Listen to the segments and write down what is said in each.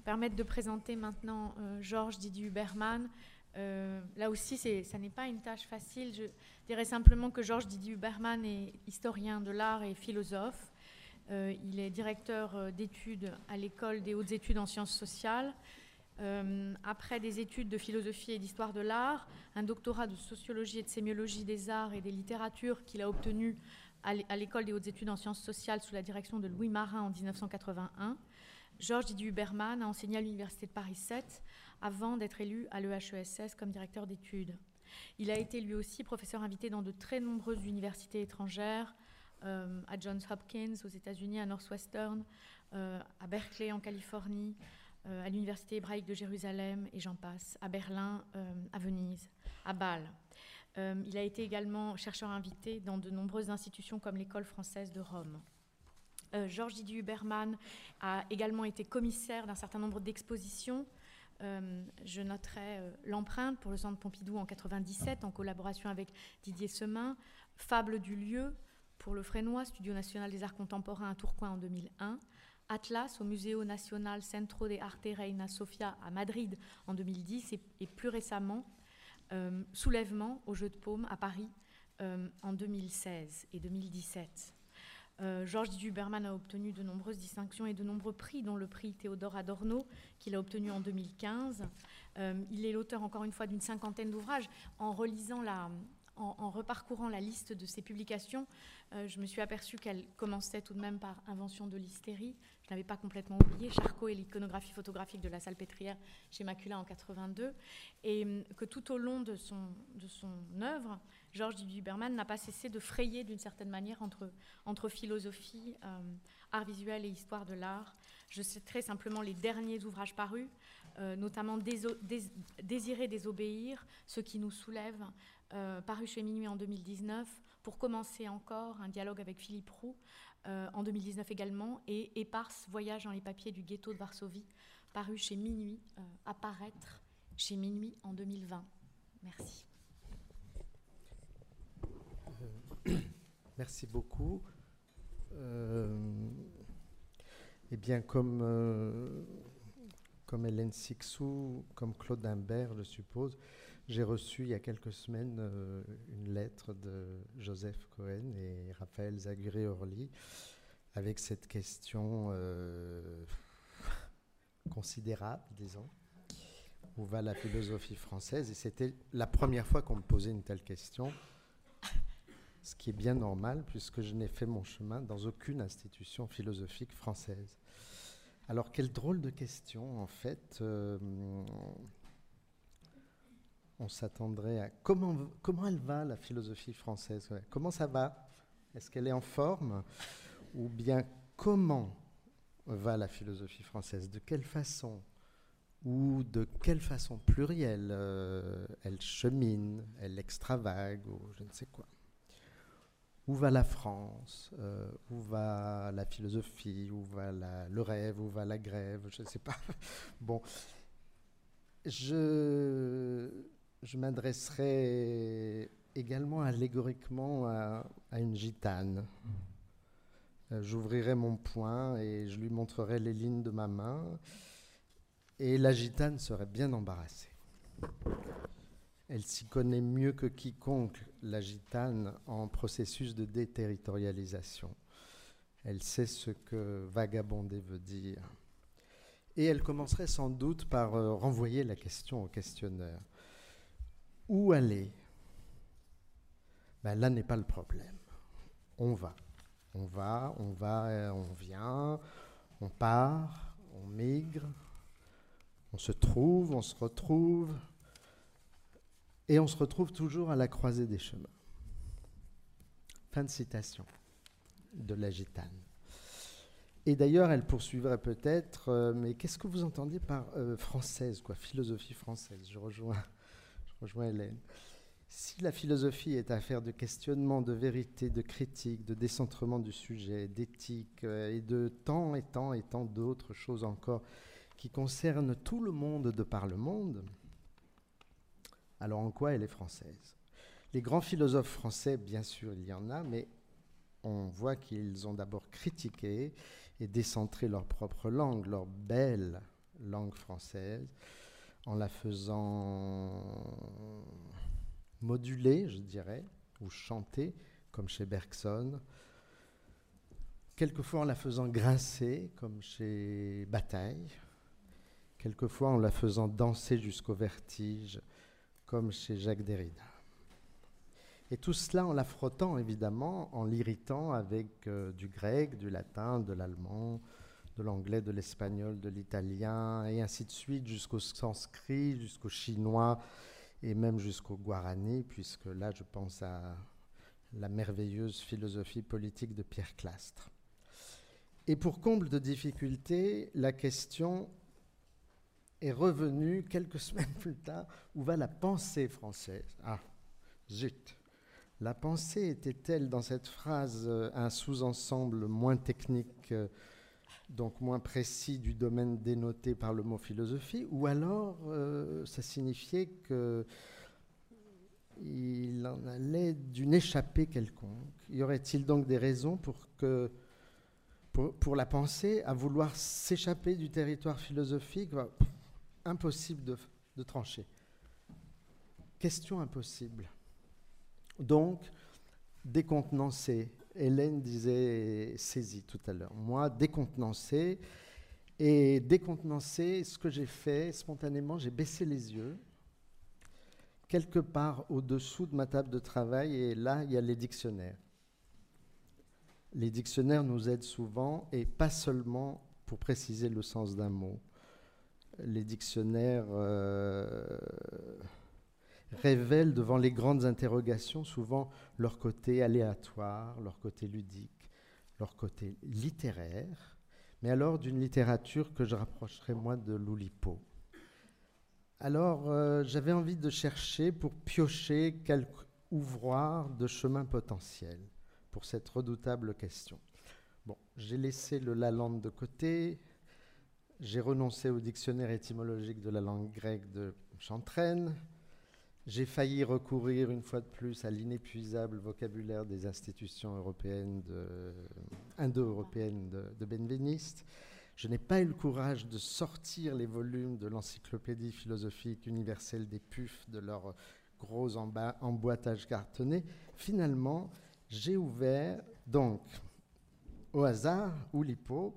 permettre de présenter maintenant Georges Didier Huberman. là aussi, ça n'est pas une tâche facile. Je dirais simplement que Georges Didier Huberman est historien de l'art et philosophe. il est directeur d'études à l'école des hautes études en sciences sociales. Euh, après des études de philosophie et d'histoire de l'art, un doctorat de sociologie et de sémiologie des arts et des littératures qu'il a obtenu à l'école des hautes études en sciences sociales sous la direction de Louis Marin en 1981. Georges Didier Huberman a enseigné à l'Université de Paris 7 avant d'être élu à l'EHESS comme directeur d'études. Il a été lui aussi professeur invité dans de très nombreuses universités étrangères, euh, à Johns Hopkins aux États-Unis, à Northwestern, euh, à Berkeley en Californie, euh, à l'Université hébraïque de Jérusalem, et j'en passe, à Berlin, à Venise, à Bâle. Il a été également chercheur invité dans de nombreuses institutions comme l'École française de Rome. Georges Didier Huberman a également été commissaire d'un certain nombre d'expositions. je noterai l'empreinte pour le Centre Pompidou en 97 en collaboration avec Didier Semin, Fable du lieu pour le Frénois, Studio national des arts contemporains à Tourcoing en 2001, Atlas au Museo Nacional Centro de Arte Reina Sofia à Madrid en 2010 et, plus récemment euh, Soulèvement au Jeu de Paume à Paris euh, en 2016 et 2017. Euh, Georges Duberman a obtenu de nombreuses distinctions et de nombreux prix, dont le prix Théodore Adorno, qu'il a obtenu en 2015. il est l'auteur, encore une fois, d'une cinquantaine d'ouvrages. En relisant la, en, reparcourant la liste de ses publications, je me suis aperçue qu'elle commençait tout de même par Invention de l'hystérie, je n'avais pas complètement oublié, Charcot et l'iconographie photographique de la Salpêtrière chez Macula en 82, et hum, que tout au long de son, œuvre, Georges Duberman n'a pas cessé de frayer d'une certaine manière entre, philosophie, hum, art visuel et histoire de l'art. Je citerai simplement les derniers ouvrages parus, euh, notamment Désirer désobéir, ce qui nous soulève, euh, paru chez Minuit en 2019, pour commencer encore un dialogue avec Philippe Roux, en 2019 également, et Éparse, Voyage dans les papiers du ghetto de Varsovie, paru chez Minuit, euh, apparaître chez Minuit en 2020. Merci. Euh, merci beaucoup. eh bien, comme, comme Hélène Sixou, comme Claude Imbert, je suppose, j'ai reçu il y a quelques semaines euh, une lettre de Joseph Cohen et Raphaël Zaguré-Orly avec cette question euh, considérable, disons. Où va la philosophie française? Et c'était la première fois qu'on me posait une telle question, ce qui est bien normal puisque je n'ai fait mon chemin dans aucune institution philosophique française. Alors, quelle drôle de question, en fait. Euh, on s'attendrait à comment, comment elle va la philosophie française Comment ça va? Est-ce qu'elle est en forme? Ou bien comment va la philosophie française? De quelle façon? Ou de quelle façon plurielle euh, elle chemine, elle extravague, ou je ne sais quoi? Où va la France euh, Où va la philosophie? Où va le rêve? Où va la grève? Je ne sais pas. bon, je je m'adresserai également allégoriquement à, une gitane. Euh, j'ouvrirai mon poing et je lui montrerai les lignes de ma main. Et la gitane serait bien embarrassée. Elle s'y connaît mieux que quiconque, la gitane, en processus de déterritorialisation. Elle sait ce que vagabonder veut dire. Et elle commencerait sans doute par euh, renvoyer la question au questionneur. Où aller? Ben Là n'est pas le problème. On va. On va, on va, euh, on vient, on part, on migre, on se trouve, on se retrouve, et on se retrouve toujours à la croisée des chemins. Fin de citation de la gitane. Et d'ailleurs, elle poursuivrait peut-être, euh, mais qu'est-ce que vous entendez par euh, française, quoi, philosophie française? Je rejoins rejoins Hélène. Si la philosophie est affaire de questionnement, de vérité, de critique, de décentrement du sujet, d'éthique euh, et de tant et tant et tant d'autres choses encore qui concernent tout le monde de par le monde, alors en quoi elle est française? Les grands philosophes français, bien sûr, il y en a, mais on voit qu'ils ont d'abord critiqué et décentré leur propre langue, leur belle langue française, en la faisant moduler, je dirais, ou chanter, comme chez Bergson, quelquefois en la faisant grincer, comme chez Bataille, quelquefois en la faisant danser jusqu'au vertige, comme chez Jacques Derrida. Et tout cela en la frottant, évidemment, en l'irritant avec euh, du grec, du latin, de l'allemand, de l'anglais, de l'espagnol, de l'italien, et ainsi de suite, jusqu'au sanskrit, jusqu'au chinois, et même jusqu'au guarani, puisque là, je pense à la merveilleuse philosophie politique de Pierre Clastre. Et pour comble de difficulté, la question est revenue quelques semaines plus tard, où va la pensée française? Ah, zut. La pensée était-elle dans cette phrase euh, un sous-ensemble moins technique, euh, donc moins précis du domaine dénoté par le mot philosophie, ou alors euh, ça signifiait que il en allait d'une échappée quelconque. Y aurait-il donc des raisons pour la pensée à vouloir s'échapper du territoire philosophique Impossible de, de trancher. Question impossible. Donc, décontenancé. Hélène disait saisie tout à l'heure. Moi, décontenancé. Et décontenancé, ce que j'ai fait spontanément, j'ai baissé les yeux quelque part au-dessous de ma table de travail et là, il y a les dictionnaires. Les dictionnaires nous aident souvent et pas seulement pour préciser le sens d'un mot. Les dictionnaires euh, révèlent devant les grandes interrogations souvent leur côté aléatoire, leur côté ludique, leur côté littéraire, mais alors d'une littérature que je rapprocherai moins de l'Oulipo. Alors, euh, j'avais envie de chercher pour piocher quelques ouvroirs de chemin potentiel pour cette redoutable question. Bon, j'ai laissé le Lalande de côté, j'ai renoncé au dictionnaire étymologique de la langue grecque de Chantraine, j'ai failli recourir une fois de plus à l'inépuisable vocabulaire des institutions européennes indo-européennes de, de Benveniste. Je n'ai pas eu le courage de sortir les volumes de l'encyclopédie philosophique universelle des PUF de leur gros emboîtage cartonné. Finalement, j'ai ouvert, donc, au hasard, ou l'hypo,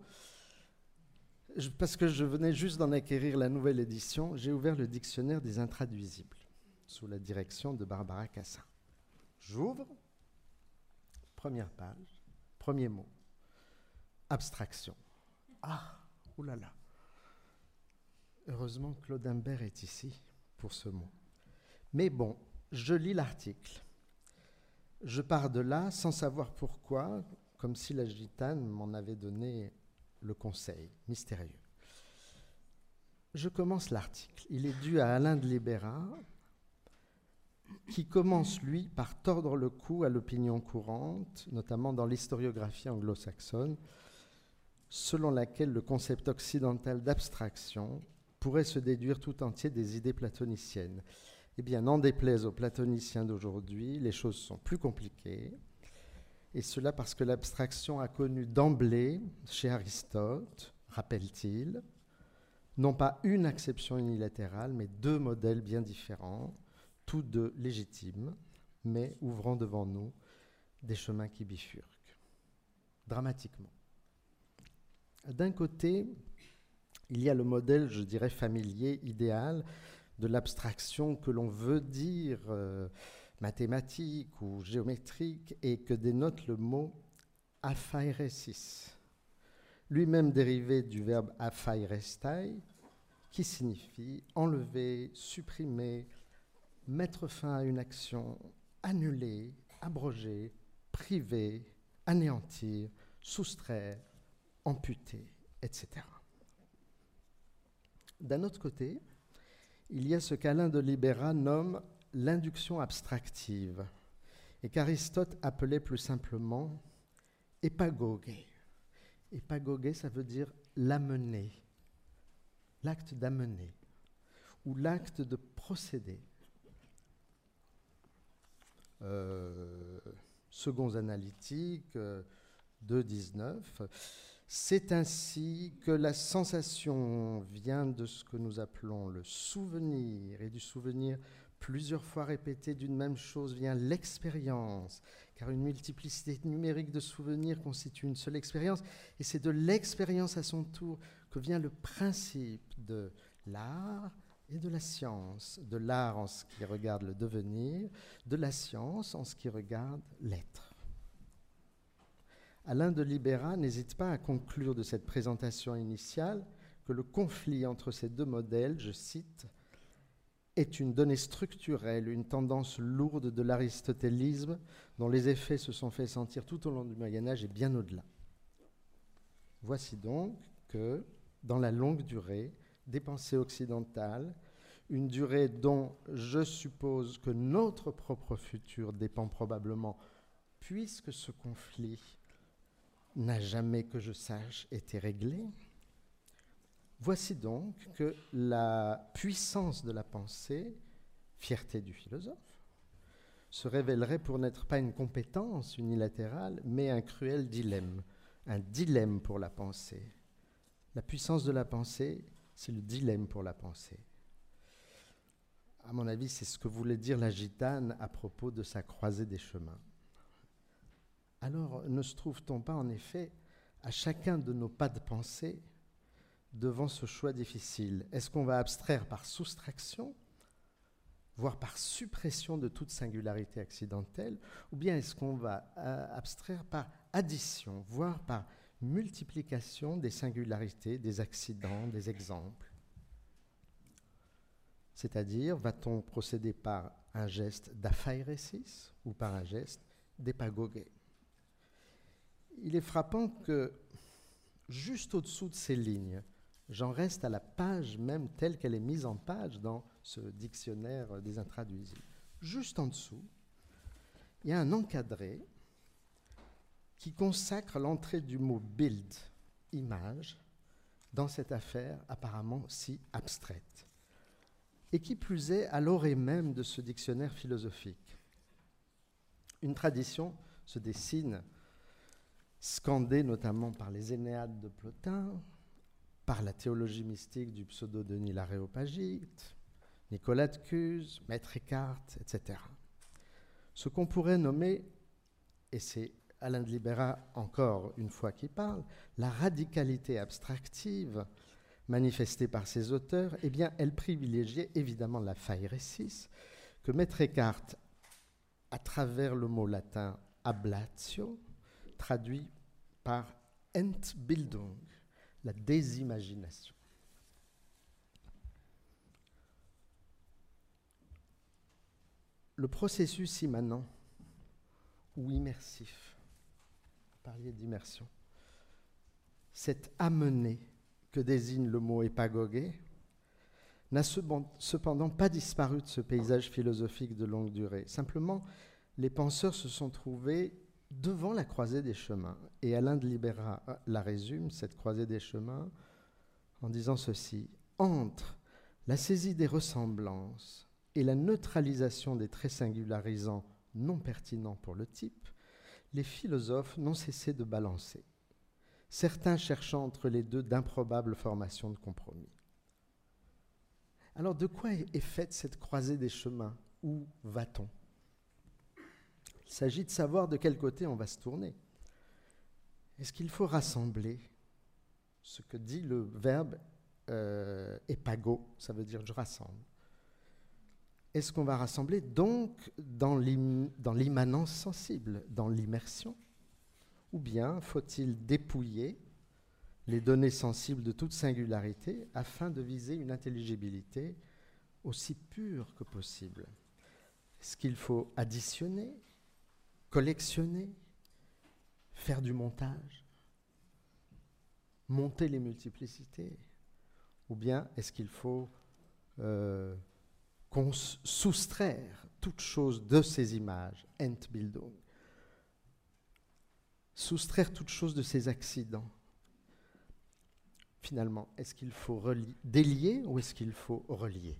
parce que je venais juste d'en acquérir la nouvelle édition, j'ai ouvert le dictionnaire des intraduisibles, sous la direction de Barbara Cassin. J'ouvre, première page, premier mot, abstraction. Ah, oulala. Heureusement, Claude Imbert est ici pour ce mot. Mais bon, je lis l'article. Je pars de là sans savoir pourquoi, comme si la gitane m'en avait donné le conseil, mystérieux. Je commence l'article. Il est dû à Alain de Libéra, qui commence, lui, par tordre le cou à l'opinion courante, notamment dans l'historiographie anglo-saxonne, selon laquelle le concept occidental d'abstraction pourrait se déduire tout entier des idées platoniciennes. Eh bien, n'en déplaise aux platoniciens d'aujourd'hui, les choses sont plus compliquées, et cela parce que l'abstraction a connu d'emblée, chez Aristote, rappelle-t-il, non pas une acception unilatérale, mais deux modèles bien différents, tous deux légitimes, mais ouvrant devant nous des chemins qui bifurquent, dramatiquement. D'un côté, il y a le modèle, je dirais, familier, idéal de l'abstraction que l'on veut dire euh, mathématique ou géométrique et que dénote le mot aphairesis, lui-même dérivé du verbe aphairestai, qui signifie enlever, supprimer, mettre fin à une action, annuler, abroger, priver, anéantir, soustraire, amputé, etc. D'un autre côté, il y a ce qu'Alain de Libéra nomme l'induction abstractive et qu'Aristote appelait plus simplement épagogué. Épagogué, ça veut dire l'amener, l'acte d'amener ou l'acte de procéder. Euh, seconds analytiques, euh, 2.19 C'est ainsi que la sensation vient de ce que nous appelons le souvenir, et du souvenir plusieurs fois répété d'une même chose vient l'expérience, car une multiplicité numérique de souvenirs constitue une seule expérience, et c'est de l'expérience à son tour que vient le principe de l'art de la science, de l'art en ce qui regarde le devenir, de la science en ce qui regarde l'être. Alain de Libera n'hésite pas à conclure de cette présentation initiale que le conflit entre ces deux modèles, je cite, est une donnée structurelle, une tendance lourde de l'aristotélisme dont les effets se sont fait sentir tout au long du Moyen Âge et bien au-delà. Voici donc que, dans la longue durée, des pensées occidentales, une durée dont je suppose que notre propre futur dépend probablement, puisque ce conflit n'a jamais, que je sache, été réglé. Voici donc que la puissance de la pensée, fierté du philosophe, se révélerait pour n'être pas une compétence unilatérale, mais un cruel dilemme, un dilemme pour la pensée. La puissance de la pensée, c'est le dilemme pour la pensée. Mon avis, c'est ce que voulait dire la gitane à propos de sa croisée des chemins. Alors ne se trouve-t-on pas en effet à chacun de nos pas de pensée devant ce choix difficile? Est-ce qu'on va abstraire par soustraction, voire par suppression de toute singularité accidentelle, ou bien est-ce qu'on va euh, abstraire par addition, voire par multiplication des singularités, des accidents, des exemples? C'est-à-dire, va-t-on procéder par un geste d'aphairesis ou par un geste d'épagogué il est frappant que juste au-dessous de ces lignes, j'en reste à la page même telle qu'elle est mise en page dans ce dictionnaire des intraduisibles. Juste en dessous, il y a un encadré qui consacre l'entrée du mot build, image, dans cette affaire apparemment si abstraite, et qui plus est à l'orée même de ce dictionnaire philosophique. Une tradition se dessine scandé notamment par les Énéades de Plotin, par la théologie mystique du pseudo-Denis l'Aréopagite, Nicolas de Cuse, Maître Eckhart, etc. Ce qu'on pourrait nommer, et c'est Alain de Libera encore une fois qui parle, la radicalité abstractive manifestée par ces auteurs, eh bien, elle privilégiait évidemment la phairesis, que Maître Eckhart, à travers le mot latin ablatio, traduit par Entbildung, la désimagination. Le processus immanent ou immersif, vous parliez d'immersion, cet amené que désigne le mot épagogué, n'a cependant pas disparu de ce paysage philosophique de longue durée. Simplement, les penseurs se sont trouvés devant la croisée des chemins. Et Alain de Libera la résume, cette croisée des chemins, en disant ceci. Entre la saisie des ressemblances et la neutralisation des traits singularisants non pertinents pour le type, les philosophes n'ont cessé de balancer, certains cherchant entre les deux d'improbables formations de compromis. Alors de quoi est faite cette croisée des chemins? Où va-t-on? Il s'agit de savoir de quel côté on va se tourner. Est-ce qu'il faut rassembler ce que dit le verbe euh, epago, ça veut dire je rassemble. Est-ce qu'on va rassembler donc dans l'immanence sensible, dans l'immersion? Ou bien faut-il dépouiller les données sensibles de toute singularité afin de viser une intelligibilité aussi pure que possible? Est-ce qu'il faut additionner collectionner, faire du montage, monter les multiplicités? Ou bien est-ce qu'il faut euh, soustraire toute chose de ces images, Entbildung, soustraire toute chose de ces accidents. Finalement, est-ce qu'il faut délier ou est-ce qu'il faut relier?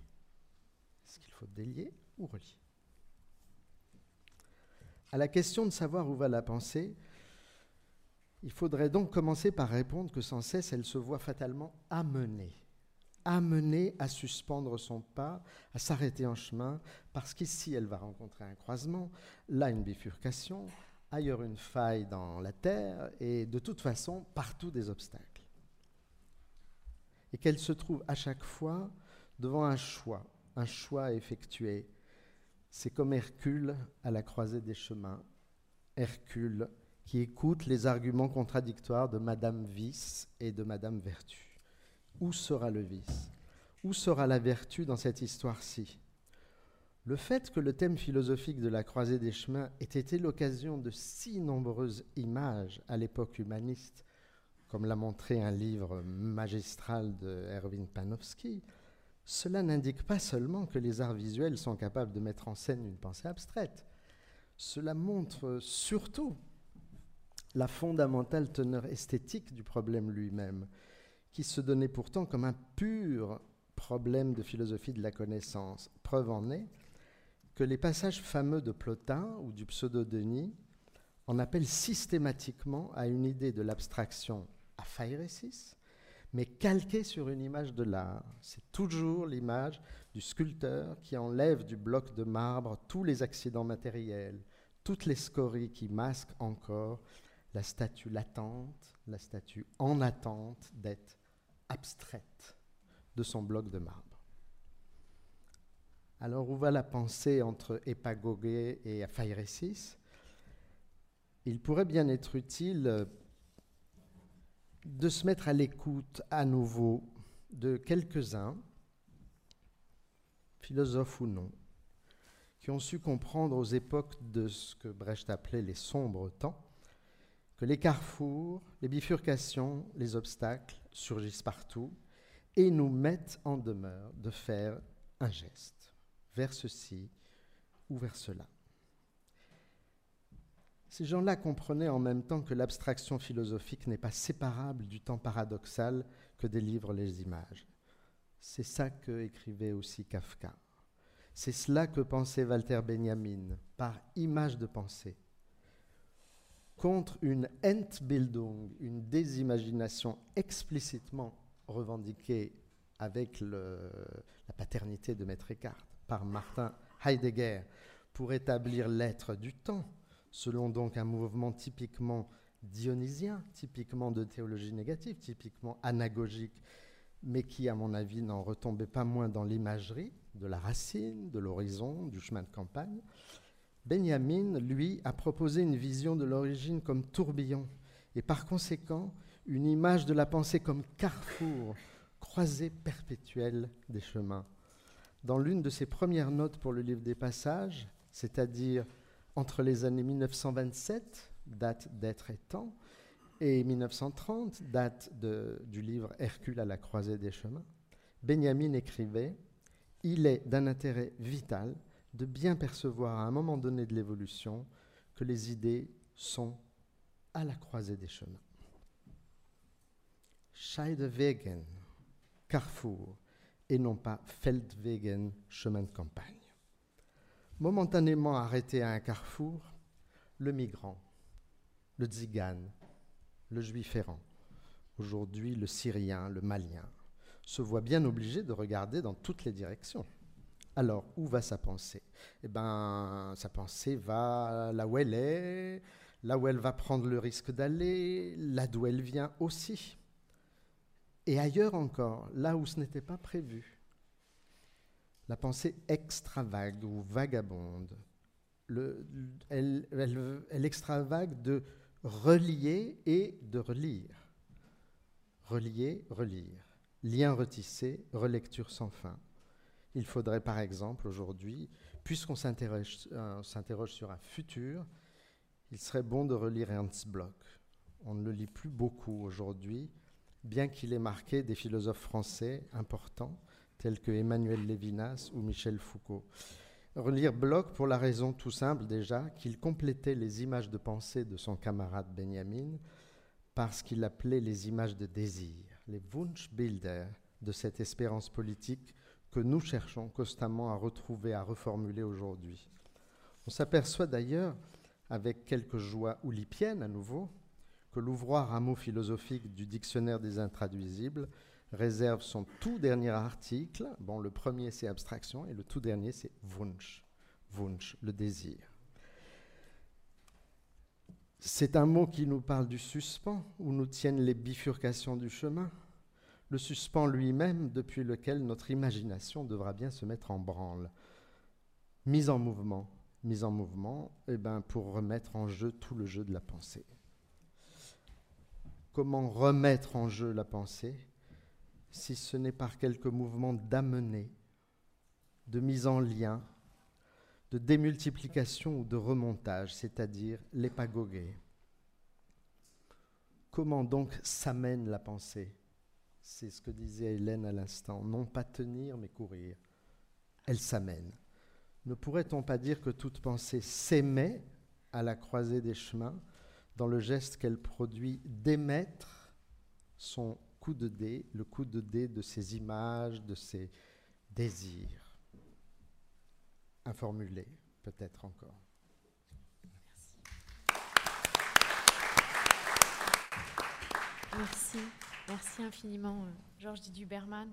Est-ce qu'il faut délier ou relier? À la question de savoir où va la pensée, Il faudrait donc commencer par répondre que sans cesse elle se voit fatalement amenée, amenée à suspendre son pas, à s'arrêter en chemin, parce qu'ici elle va rencontrer un croisement, là une bifurcation, ailleurs une faille dans la terre, et de toute façon partout des obstacles. Et qu'elle se trouve à chaque fois devant un choix, un choix à effectuer. C'est comme Hercule à la croisée des chemins. Hercule qui écoute les arguments contradictoires de Madame Vice et de Madame Vertu. Où sera le vice? Où sera la vertu dans cette histoire-ci? Le fait que le thème philosophique de la croisée des chemins ait été l'occasion de si nombreuses images à l'époque humaniste, comme l'a montré un livre magistral de Erwin Panofsky, cela n'indique pas seulement que les arts visuels sont capables de mettre en scène une pensée abstraite. Cela montre surtout la fondamentale teneur esthétique du problème lui-même, qui se donnait pourtant comme un pur problème de philosophie de la connaissance. Preuve en est que les passages fameux de Plotin ou du pseudo-Denis en appellent systématiquement à une idée de l'abstraction à mais calquée sur une image de l'art. C'est toujours l'image du sculpteur qui enlève du bloc de marbre tous les accidents matériels, toutes les scories qui masquent encore la statue latente, la statue en attente d'être abstraite de son bloc de marbre. Alors où va la pensée entre épagogé et aphairesis Il pourrait bien être utile de se mettre à l'écoute à nouveau de quelques-uns, philosophes ou non, qui ont su comprendre aux époques de ce que Brecht appelait les sombres temps, que les carrefours, les bifurcations, les obstacles surgissent partout et nous mettent en demeure de faire un geste vers ceci ou vers cela. Ces gens-là comprenaient en même temps que l'abstraction philosophique n'est pas séparable du temps paradoxal que délivrent les images. C'est ça que écrivait aussi Kafka. C'est cela que pensait Walter Benjamin par image de pensée contre une Entbildung, une désimagination explicitement revendiquée avec la paternité de Maître Eckhart par Martin Heidegger pour établir l'être du temps, selon donc un mouvement typiquement dionysien, typiquement de théologie négative, typiquement anagogique, mais qui, à mon avis, n'en retombait pas moins dans l'imagerie de la racine, de l'horizon, du chemin de campagne, Benjamin, lui, a proposé une vision de l'origine comme tourbillon et par conséquent une image de la pensée comme carrefour, croisée perpétuelle des chemins. Dans l'une de ses premières notes pour le livre des passages, c'est-à-dire entre les années 1927, date d'être et temps, et 1930, date du livre Hercule à la croisée des chemins, Benjamin écrivait Il est d'un intérêt vital de bien percevoir à un moment donné de l'évolution que les idées sont à la croisée des chemins. Scheidewegen, carrefour, et non pas Feldwegen, chemin de campagne. Momentanément arrêté à un carrefour, le migrant, le tzigane, le juif errant, aujourd'hui le syrien, le malien, se voit bien obligé de regarder dans toutes les directions. Alors, où va sa pensée? Eh bien, sa pensée va là où elle est, là où elle va prendre le risque d'aller, là d'où elle vient aussi. Et ailleurs encore, là où ce n'était pas prévu. La pensée extravague ou vagabonde, elle, extravague de relier et de relire. Relier, relire. Lien retissé, relecture sans fin. Il faudrait par exemple aujourd'hui, puisqu'on euh, s'interroge sur un futur, il serait bon de relire Ernst Bloch. On ne le lit plus beaucoup aujourd'hui, bien qu'il ait marqué des philosophes français importants tels que Emmanuel Lévinas ou Michel Foucault. Relire Bloch pour la raison tout simple déjà qu'il complétait les images de pensée de son camarade Benjamin parce qu'il appelait les images de désir, les Wunschbilder de cette espérance politique que nous cherchons constamment à retrouver, à reformuler aujourd'hui. On s'aperçoit d'ailleurs, avec quelques joies oulipiennes à nouveau, que l'ouvroir rameau philosophique du dictionnaire des intraduisibles réserve son tout dernier article. Bon, le premier c'est abstraction et le tout dernier c'est Wunsch. Wunsch, le désir. C'est un mot qui nous parle du suspens, où nous tiennent les bifurcations du chemin. Le suspens lui-même, depuis lequel notre imagination devra bien se mettre en branle. Mise en mouvement, mise en mouvement, eh ben, pour remettre en jeu tout le jeu de la pensée. Comment remettre en jeu la pensée si ce n'est par quelques mouvements d'amener, de mise en lien, de démultiplication ou de remontage, c'est-à-dire l'épagoguer. Comment donc s'amène la pensée? C'est ce que disait Hélène à l'instant. Non pas tenir, mais courir. Elle s'amène. Ne pourrait-on pas dire que toute pensée s'émet à la croisée des chemins? Dans le geste qu'elle produit d'émettre son coup de dé, le coup de dé de ses images, de ses désirs informulés, peut-être encore. Merci. Merci infiniment, euh, Georges Didier Berman.